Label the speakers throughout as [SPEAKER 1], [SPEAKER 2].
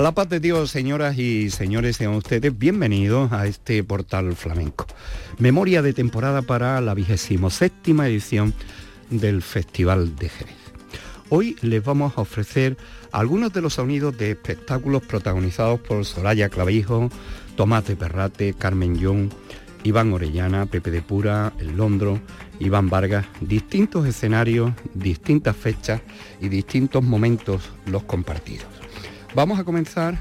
[SPEAKER 1] A la paz de Dios, señoras y señores, sean ustedes bienvenidos a este portal flamenco. Memoria de temporada para la vigésimo séptima edición del Festival de Jerez. Hoy les vamos a ofrecer algunos de los sonidos de espectáculos protagonizados por Soraya Clavijo, Tomás de Perrate, Carmen Young, Iván Orellana, Pepe de Pura, El Londro, Iván Vargas, distintos escenarios, distintas fechas y distintos momentos los compartidos. Vamos a comenzar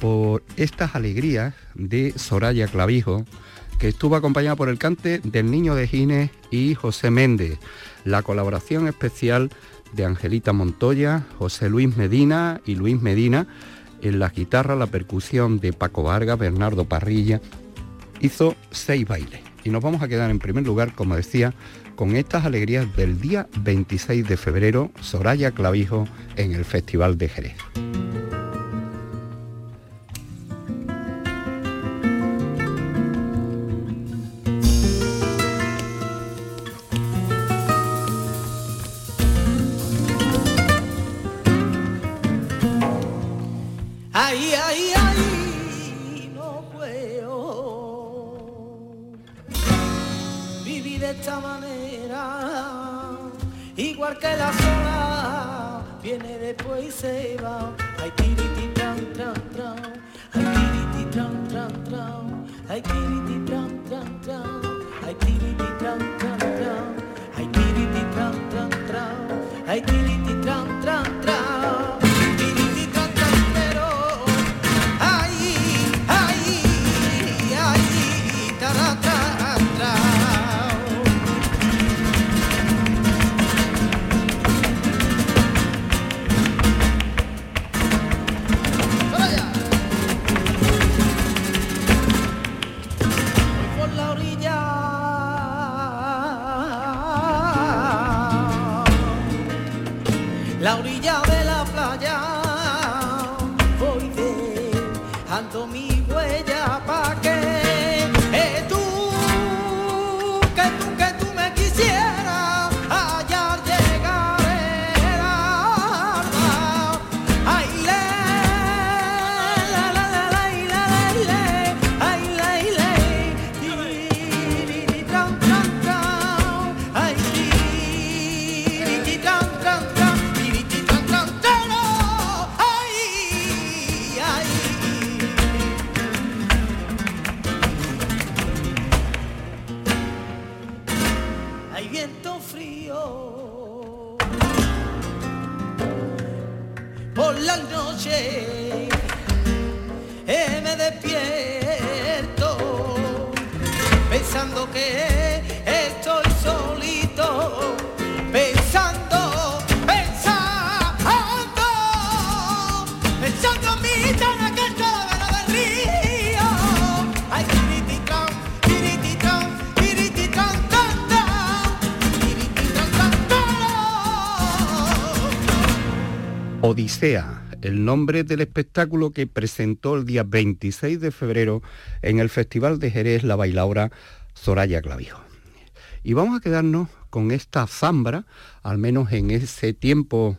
[SPEAKER 1] por estas alegrías de Soraya Clavijo, que estuvo acompañada por el cante del Niño de Gines y José Méndez, la colaboración especial de Angelita Montoya, José Luis Medina y Luis Medina, en la guitarra, la percusión de Paco Vargas, Bernardo Parrilla, hizo seis bailes. Y nos vamos a quedar en primer lugar, como decía, con estas alegrías del día 26 de febrero, Soraya Clavijo en el Festival de Jerez. Del espectáculo que presentó el día 26 de febrero en el Festival de Jerez la bailaora Soraya Clavijo. Y vamos a quedarnos con esta zambra, al menos en ese tiempo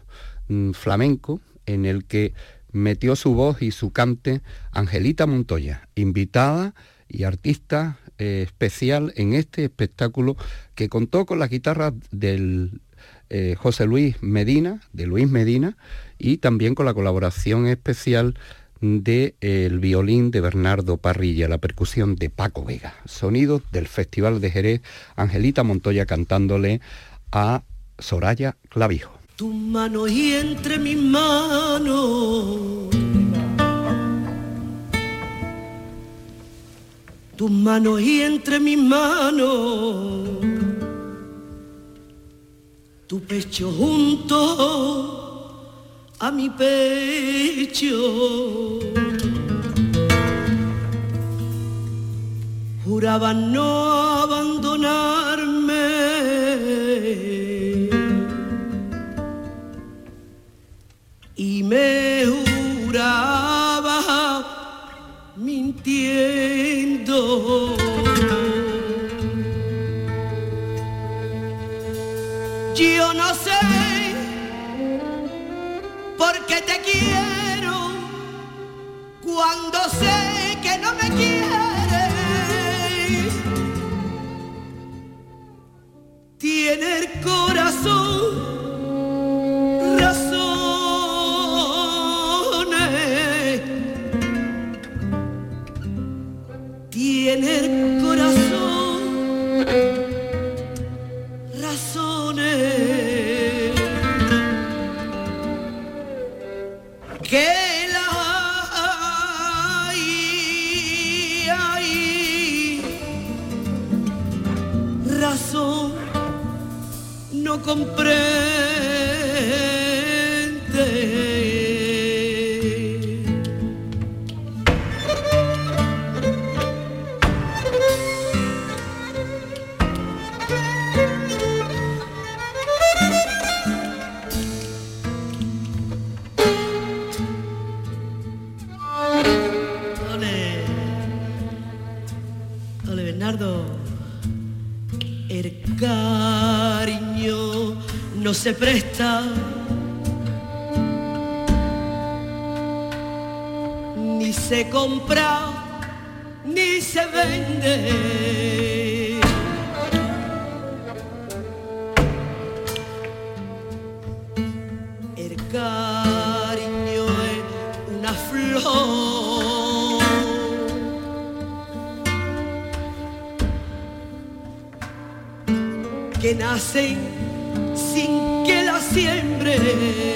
[SPEAKER 1] mm, flamenco, en el que metió su voz y su cante Angelita Montoya, invitada y artista eh, especial en este espectáculo que contó con la guitarra del eh, José Luis Medina, de Luis Medina, y también con la colaboración especial del el violín de Bernardo Parrilla, la percusión de Paco Vega. Sonidos del Festival de Jerez, Angelita Montoya cantándole a Soraya Clavijo.
[SPEAKER 2] Tu mano y entre mis manos. tus manos y entre mis manos, tu pecho junto a mi pecho. Juraba no abandonarme. Y me juraba mintiendo. Tiene el corazón no se presta ni se compra ni se vende. El cariño es una flor que nace Yeah.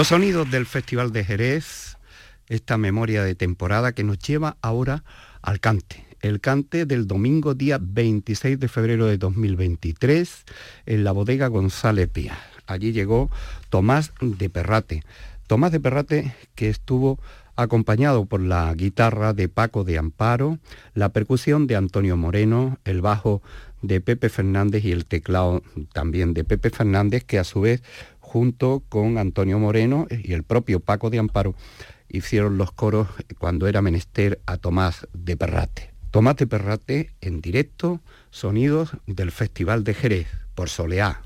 [SPEAKER 1] Los sonidos del Festival de Jerez, esta memoria de temporada que nos lleva ahora al cante. El cante del domingo día 26 de febrero de 2023 en la bodega González Pía. Allí llegó Tomás de Perrate. Tomás de Perrate que estuvo acompañado por la guitarra de Paco de Amparo, la percusión de Antonio Moreno, el bajo de Pepe Fernández y el teclado también de Pepe Fernández, que a su vez junto con Antonio Moreno y el propio Paco de Amparo hicieron los coros cuando era menester a Tomás de Perrate. Tomás de Perrate en directo, sonidos del Festival de Jerez por Soleá.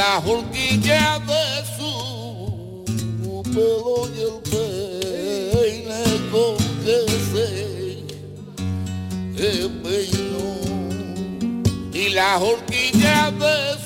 [SPEAKER 3] La horquilla de su pelo y el peine con que se peinó, y la horquilla de su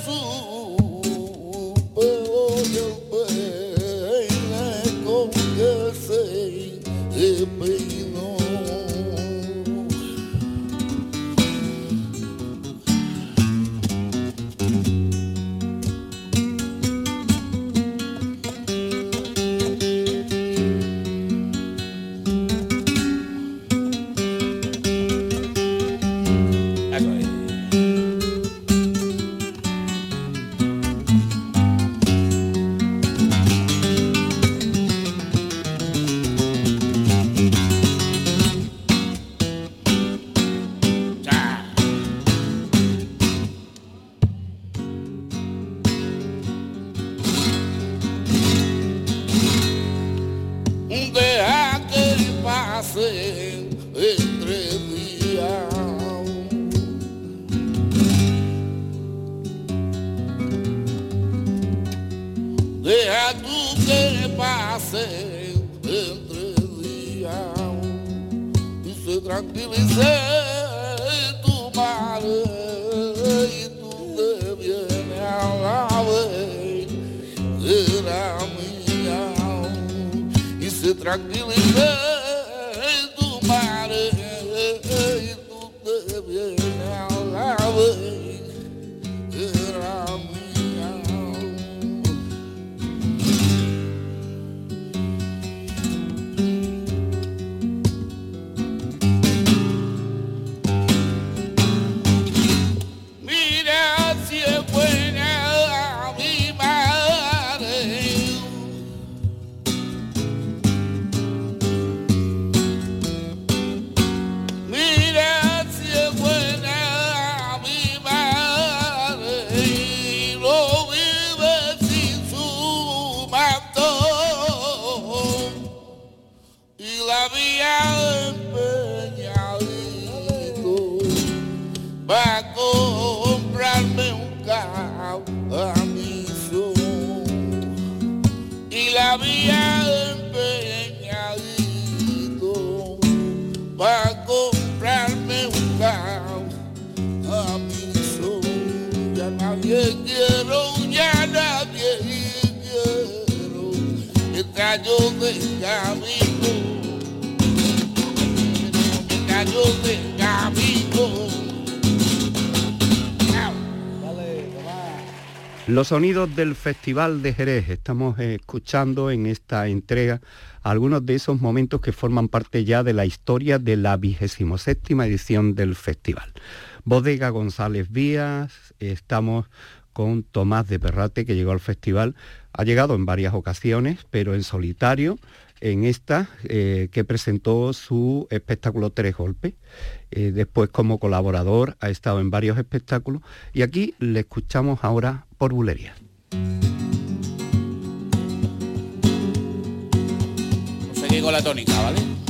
[SPEAKER 3] vienes a la
[SPEAKER 1] Los sonidos del Festival de Jerez. Estamos escuchando en esta entrega algunos de esos momentos que forman parte ya de la historia de la 27 edición del festival. Bodega González Vías, estamos con Tomás de Perrate, que llegó al festival. Ha llegado en varias ocasiones, pero en solitario, en esta eh, que presentó su espectáculo Tres Golpes. Eh, después como colaborador ha estado en varios espectáculos y aquí le escuchamos ahora por bulería.
[SPEAKER 3] Seguí con la tónica, ¿vale?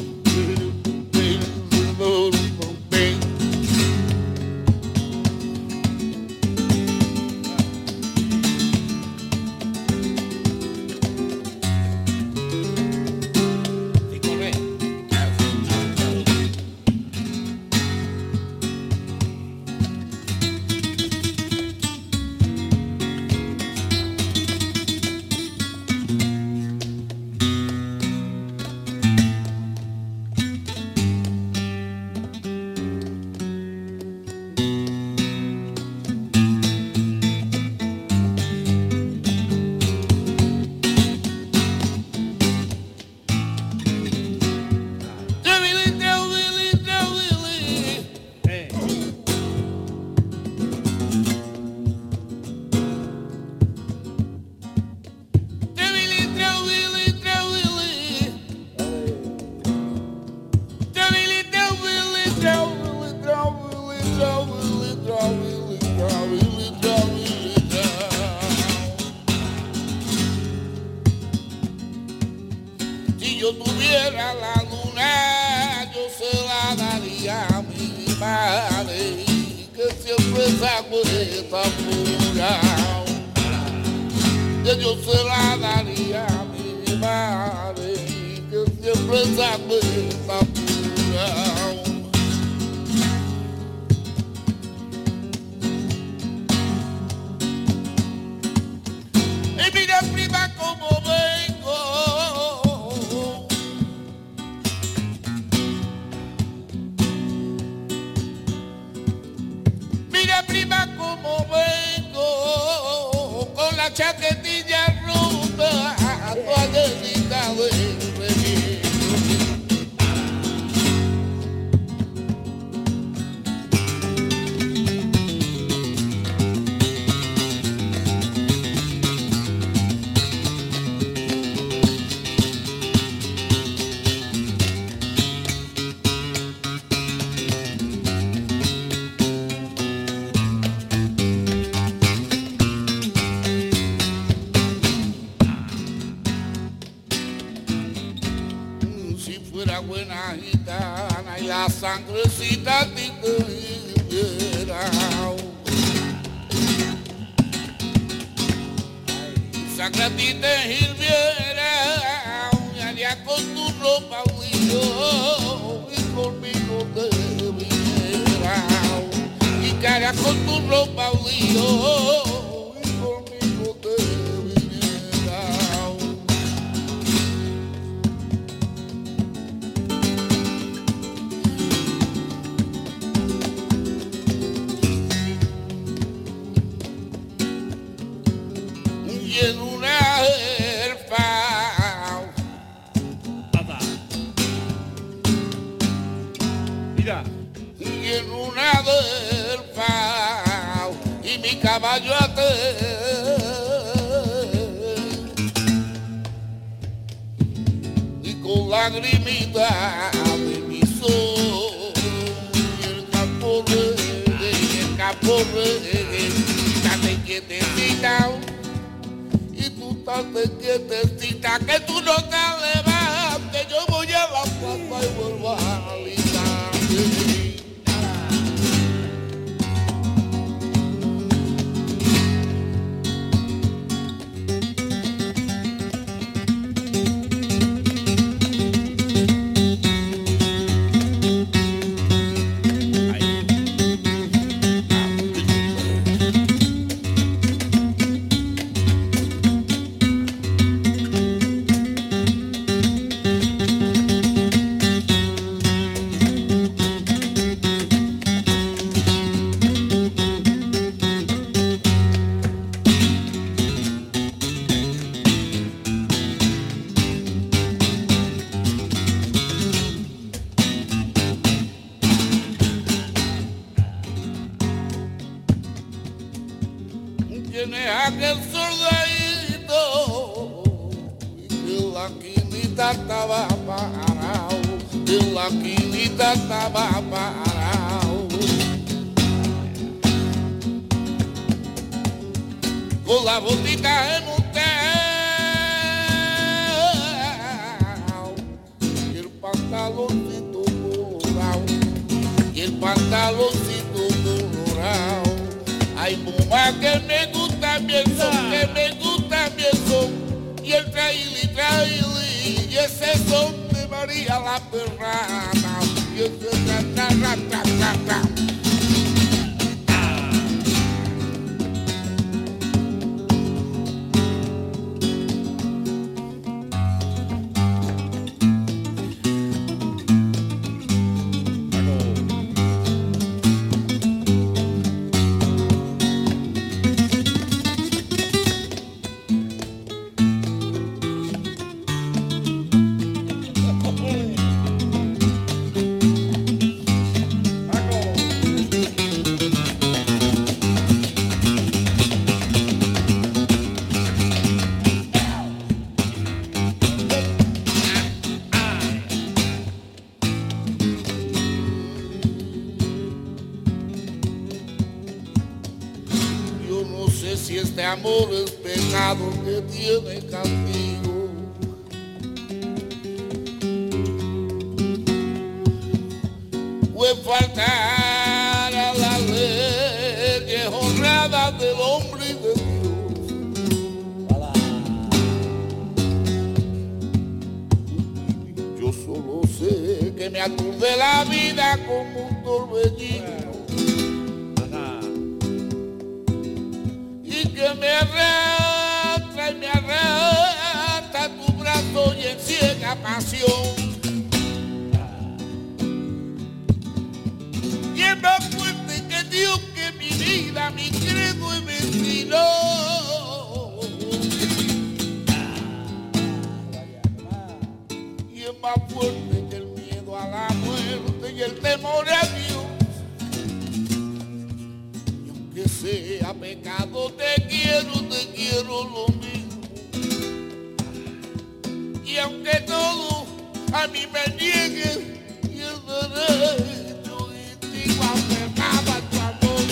[SPEAKER 3] my necesitas. velocidad. Y en una
[SPEAKER 1] delfa
[SPEAKER 3] y mi caballo te Y con lagrimita de mi sol y el caporre, y el caporre, date quietecita y tú date quietecita que tú no te levantes, yo voy a la y vuelvo ese son de María la perrana amor es pecado que tiene castigo. O es faltar a la ley que es honrada del hombre y de Dios. Yo solo sé que me aturde la me arrastra y me arrastra tu brazo y en ciega pasión. Y es más fuerte que Dios que mi vida, mi credo y destino. Y es más fuerte que el miedo a la muerte y el temor a Dios que sea pecado, te quiero, te quiero lo mismo. Y aunque todo a mí me niegue y el derecho y aferrado a tu amor.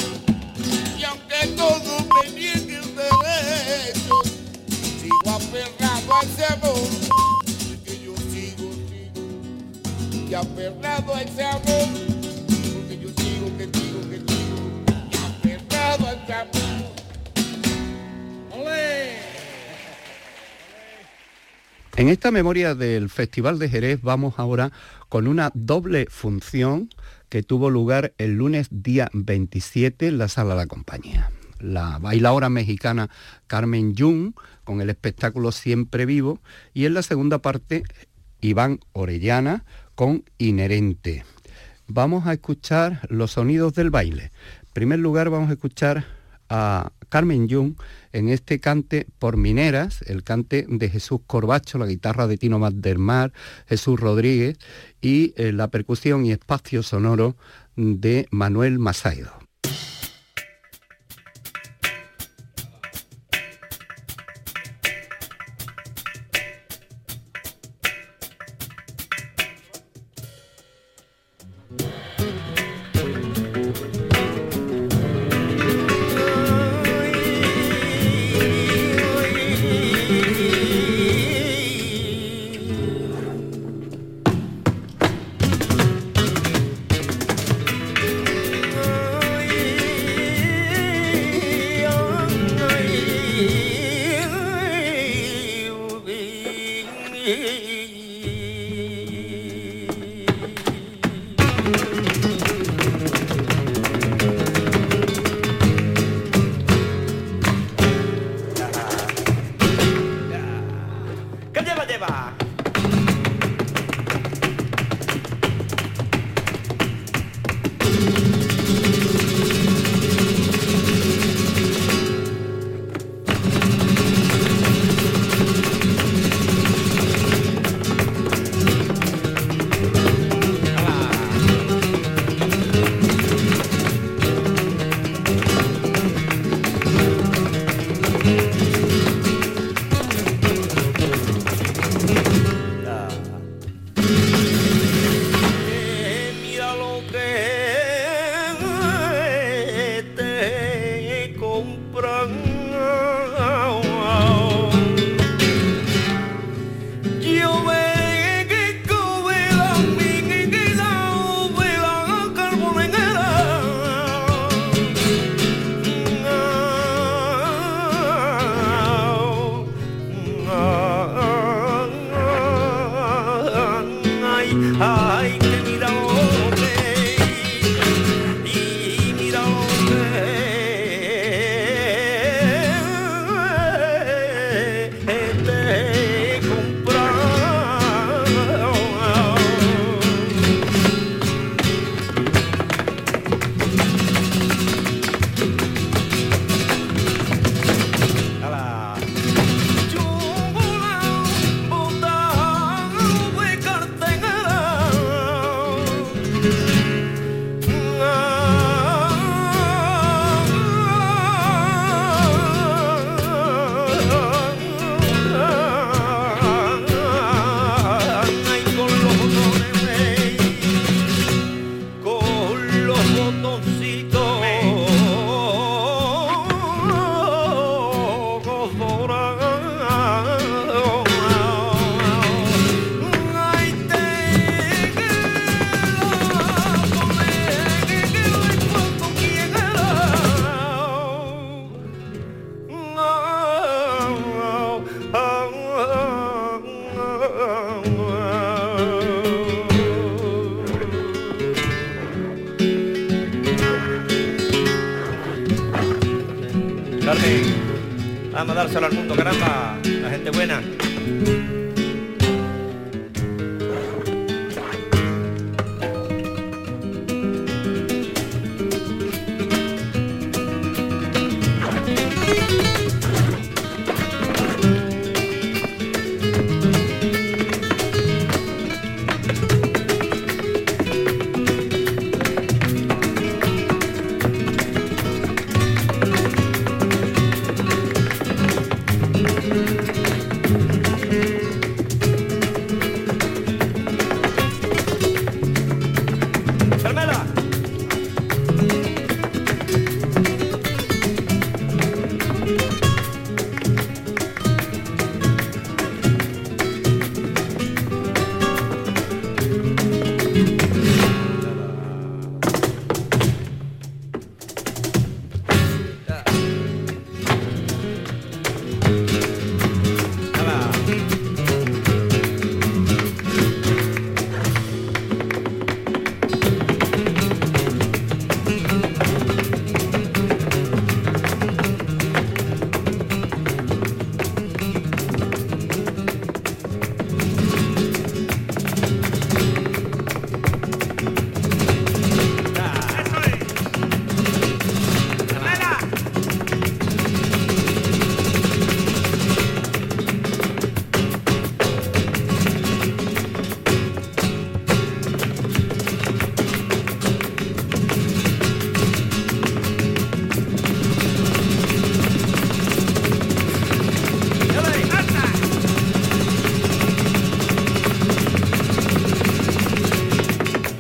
[SPEAKER 3] Y aunque todo me niegue el derecho, sigo aferrado a ese amor. Porque yo sigo, sigo, y aferrado a ese amor. Porque yo sigo, que sigo, que sigo aferrado a ese amor.
[SPEAKER 1] En esta memoria del Festival de Jerez vamos ahora con una doble función que tuvo lugar el lunes día 27 en la sala de la compañía. La bailadora mexicana Carmen Jung con el espectáculo Siempre Vivo y en la segunda parte Iván Orellana con Inherente. Vamos a escuchar los sonidos del baile. En primer lugar vamos a escuchar a Carmen Jung en este cante por mineras, el cante de Jesús Corbacho, la guitarra de Tino Mar, Jesús Rodríguez y eh, la percusión y espacio sonoro de Manuel Masaido.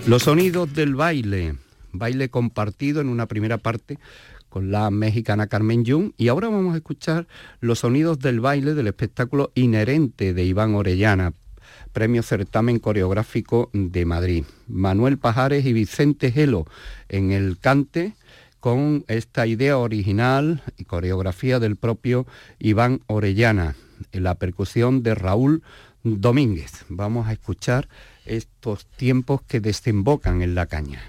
[SPEAKER 1] Los sonidos del baile, baile compartido en una primera parte con la mexicana Carmen Jung y ahora vamos a escuchar los sonidos del baile del espectáculo inherente de Iván Orellana, Premio Certamen Coreográfico de Madrid. Manuel Pajares y Vicente Gelo en el cante con esta idea original y coreografía del propio Iván Orellana, en la percusión de Raúl Domínguez. Vamos a escuchar estos tiempos que desembocan en la caña.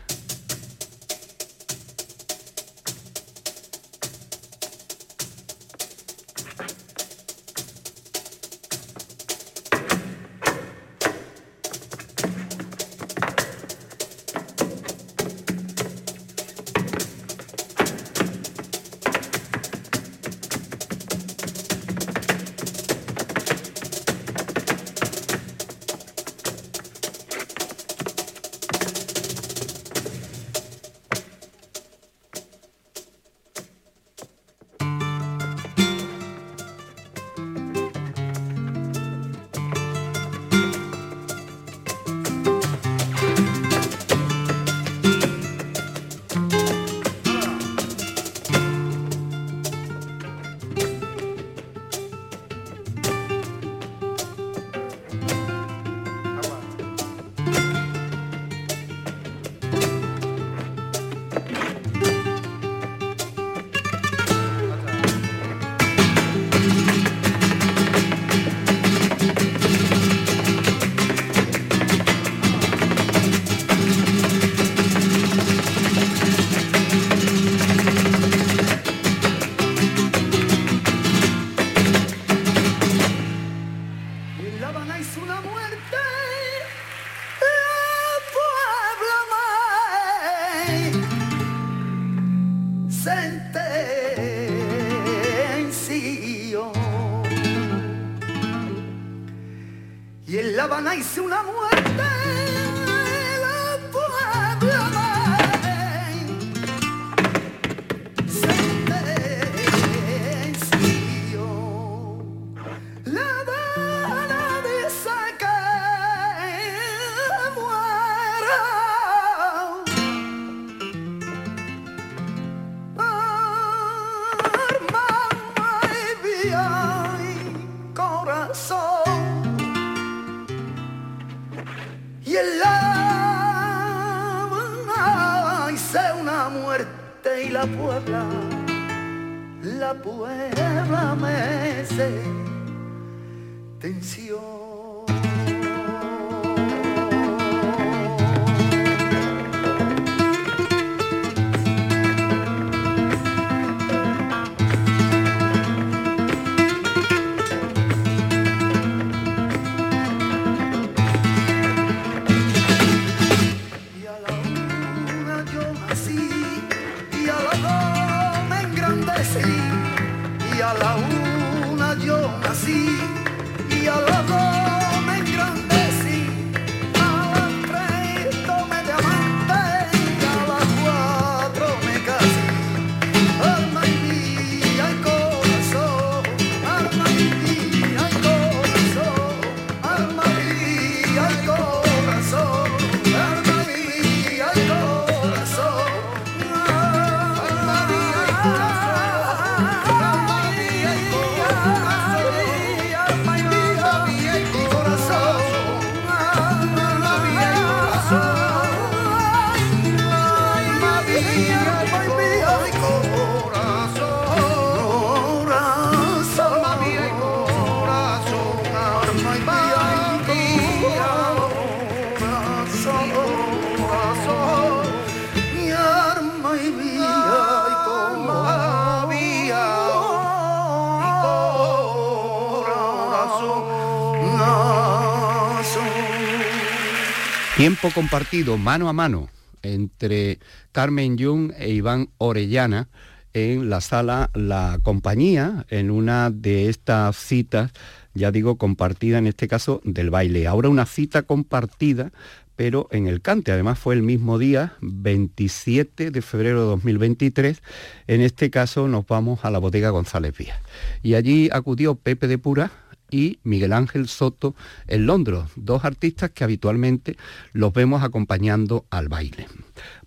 [SPEAKER 4] Compartido mano a mano entre Carmen Jung e Iván Orellana en la sala La Compañía, en una de estas citas, ya digo, compartida en este caso del baile. Ahora una cita compartida, pero en el cante. Además fue el mismo día, 27 de febrero de 2023. En este caso nos vamos a la bodega González Vías. Y allí acudió Pepe de Pura, y Miguel Ángel Soto en Londres, dos artistas que habitualmente los vemos acompañando al baile.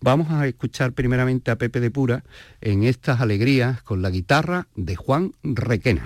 [SPEAKER 4] Vamos a escuchar primeramente a Pepe de Pura en estas alegrías con la guitarra de Juan Requena.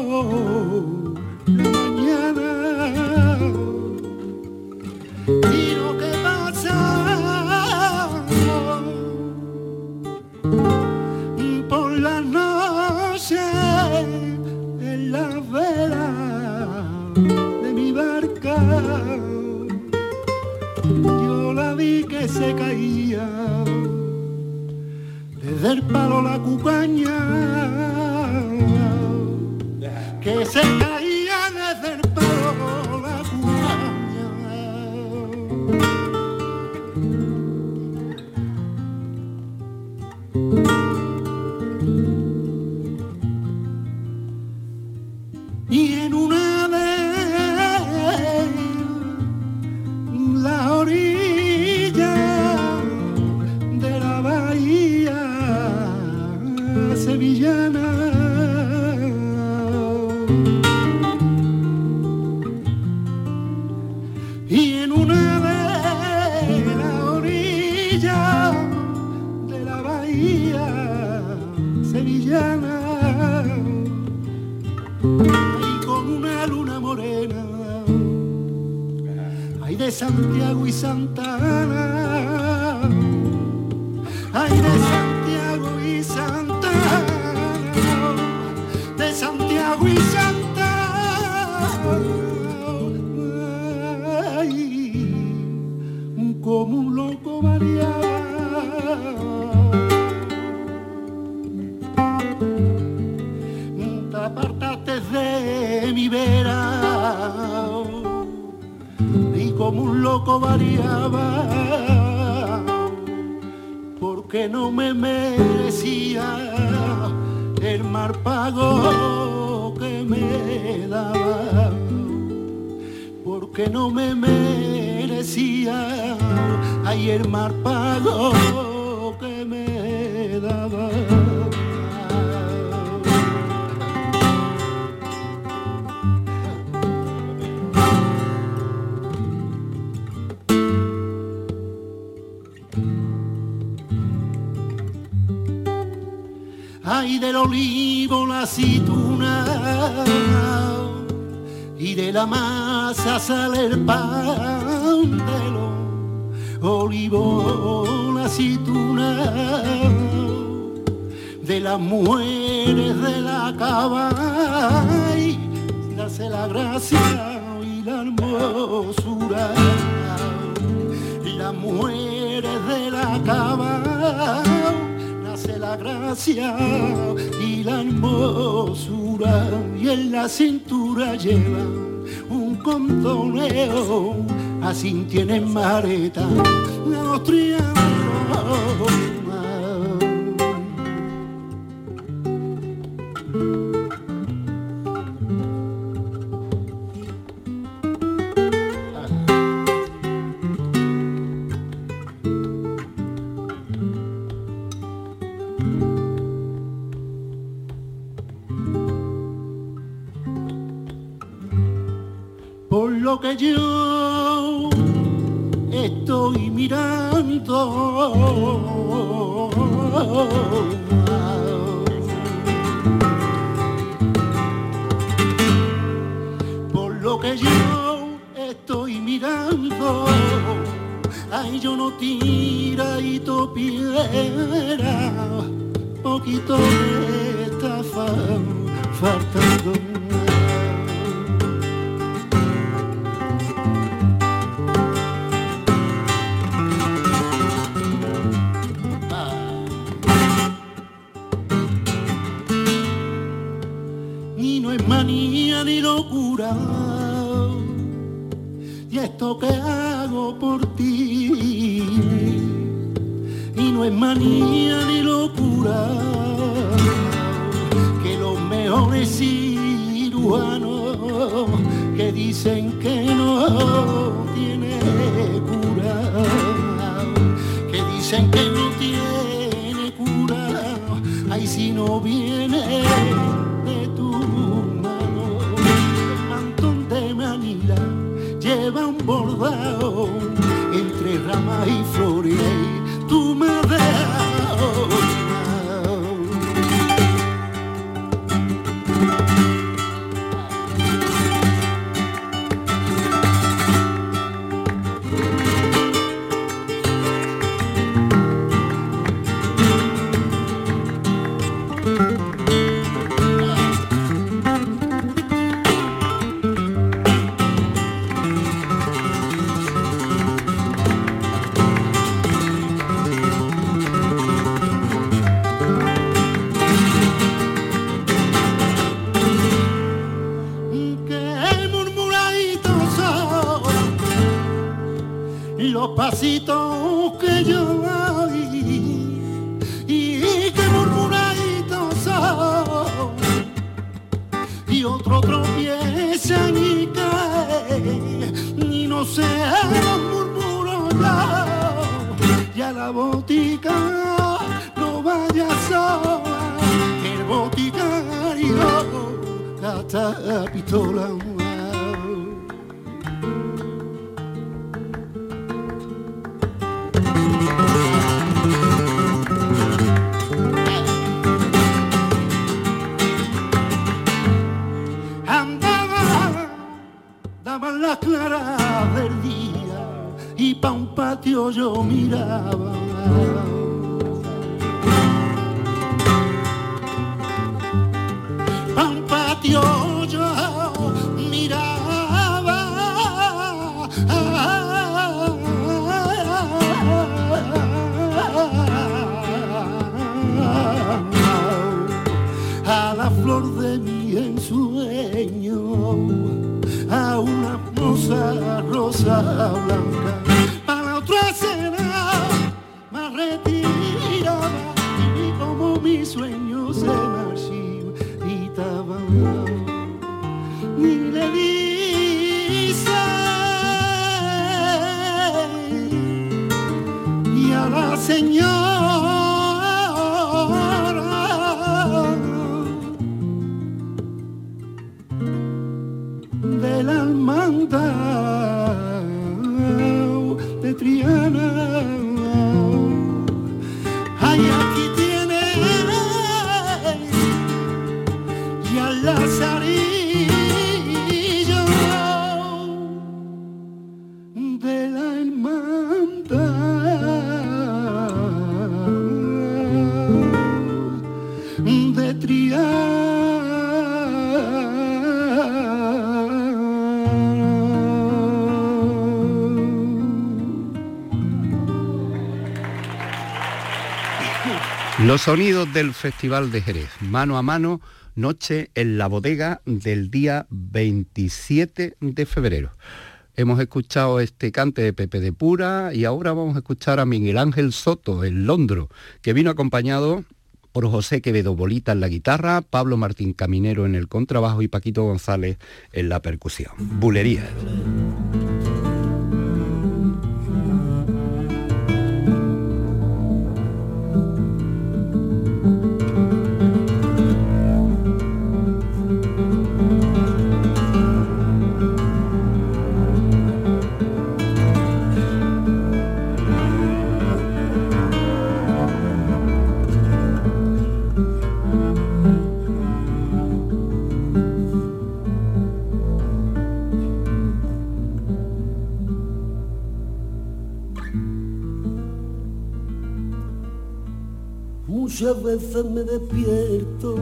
[SPEAKER 5] Ay
[SPEAKER 4] mi vera. Y como un loco variaba porque no me merecía el mar pago que me daba. Porque no me merecía ay el mar pago del olivo la aceituna y de la masa sale el pan de los olivos la aceituna de las mujeres de la cava y nace la gracia y la hermosura las mujeres de la cava la gracia y la hermosura y en la cintura lleva un contoneo así tienen mareta los triángulos lo que yo estoy mirando. Por lo que yo estoy mirando, ay yo no tira y topiera, poquito me está fa-
[SPEAKER 2] una rosa, rosa blanca,
[SPEAKER 1] Sonidos del Festival de Jerez, mano a mano, noche en la bodega del día 27 de febrero. Hemos escuchado este cante de Pepe de Pura y ahora vamos a escuchar a Miguel Ángel Soto, el Londro, que vino acompañado por José Quevedo Bolita en la guitarra, Pablo Martín Caminero en el contrabajo y Paquito González en la percusión. Bulería.
[SPEAKER 2] Veces me despierto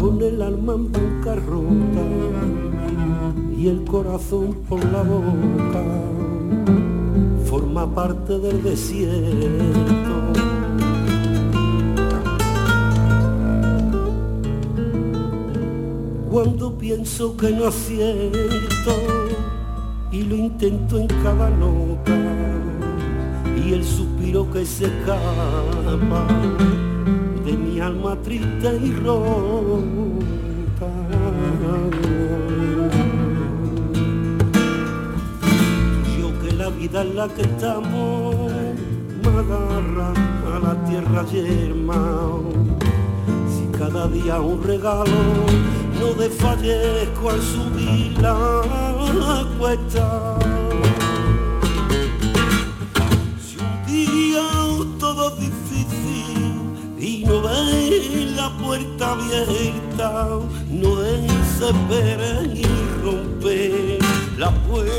[SPEAKER 2] con el alma en bancarrota y el corazón por la boca forma parte del desierto. Cuando pienso que no acierto y lo intento en cada nota y el suspiro que se escapa de mi alma triste y rota. Yo que la vida en la que estamos me agarra a la tierra yerma. Si cada día un regalo no desfallezco al subir la cuesta. Puerta abierta, no desesperes y rompe la puerta.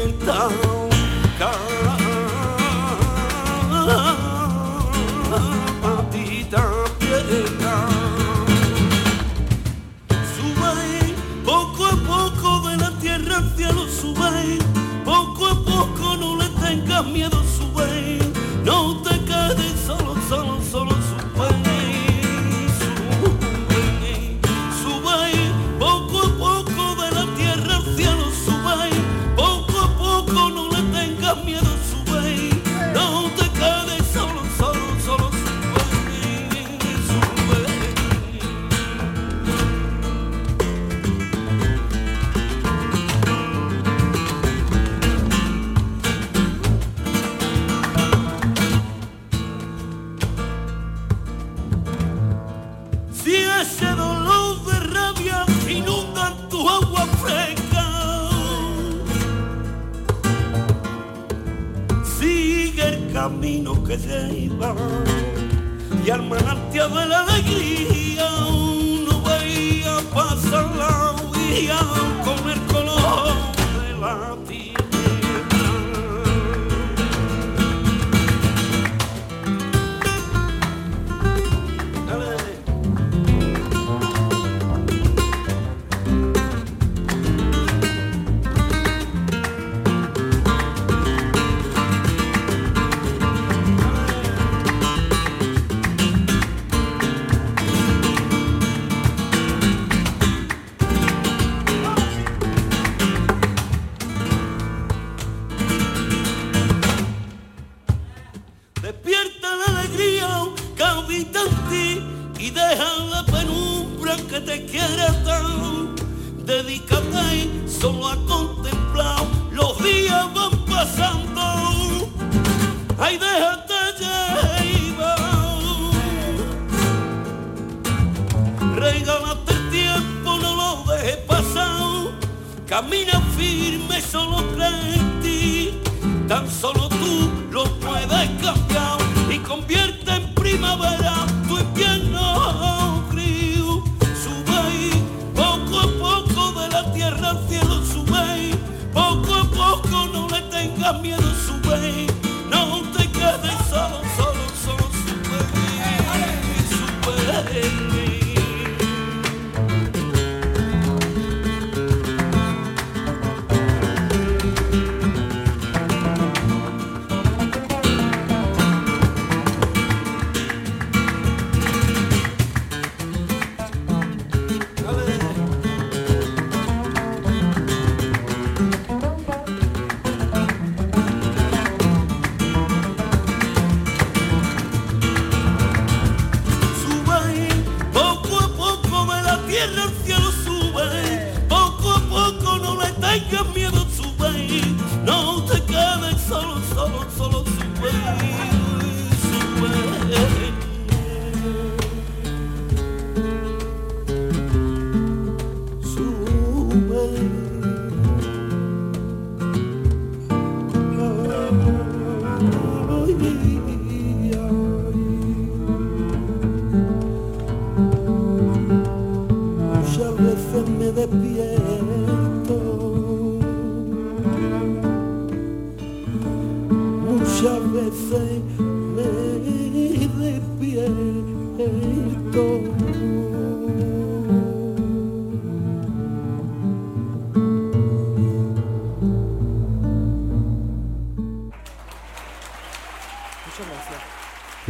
[SPEAKER 2] La alegría habita en ti y deja la penumbra que te quiere tan. Dedícate solo a contemplar, los días van pasando. Ay, déjate llevar. Regálate el tiempo, no lo dejes pasar. Camina firme, solo cree en ti. Tan solo tú lo puedes cambiar convierte en primavera tu invierno frío. Sube poco a poco de la tierra al cielo sube. Poco a poco no le tengas miedo, sube. No te quedes solo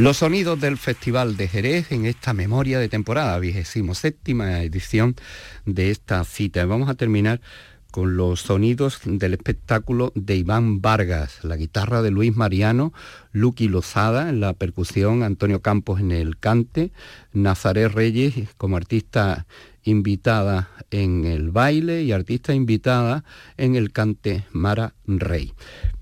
[SPEAKER 1] Los sonidos del Festival de Jerez en esta memoria de temporada, vigésimo séptima edición de esta cita. Vamos a terminar con los sonidos del espectáculo de Iván Vargas, la guitarra de Luis Mariano, Lucky Lozada en la percusión, Antonio Campos en el cante, Nazaret Reyes como artista invitada en el baile y artista invitada en el cante Mara Rey.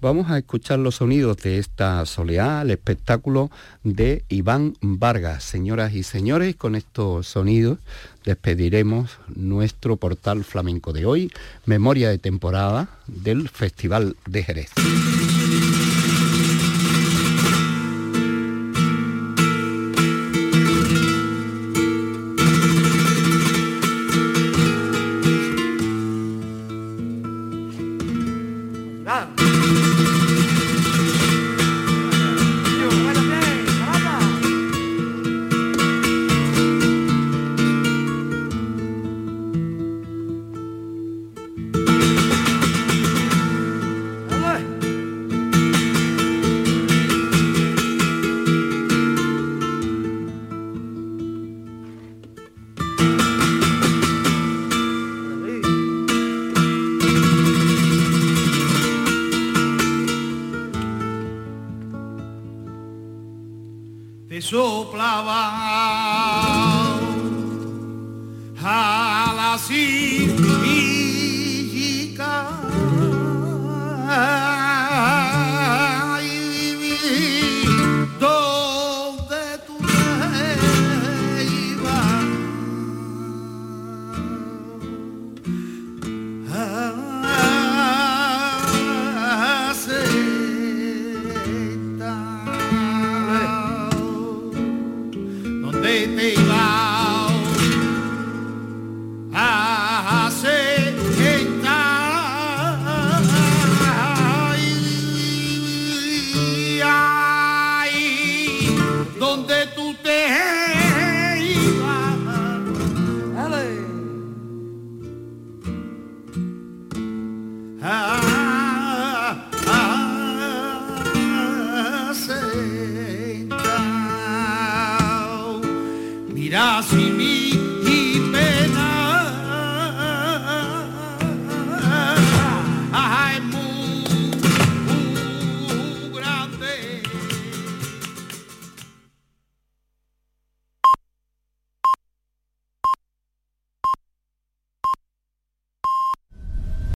[SPEAKER 1] Vamos a escuchar los sonidos de esta soleá, el espectáculo de Iván Vargas. Señoras y señores, con estos sonidos despediremos nuestro portal flamenco de hoy, memoria de temporada del Festival de Jerez.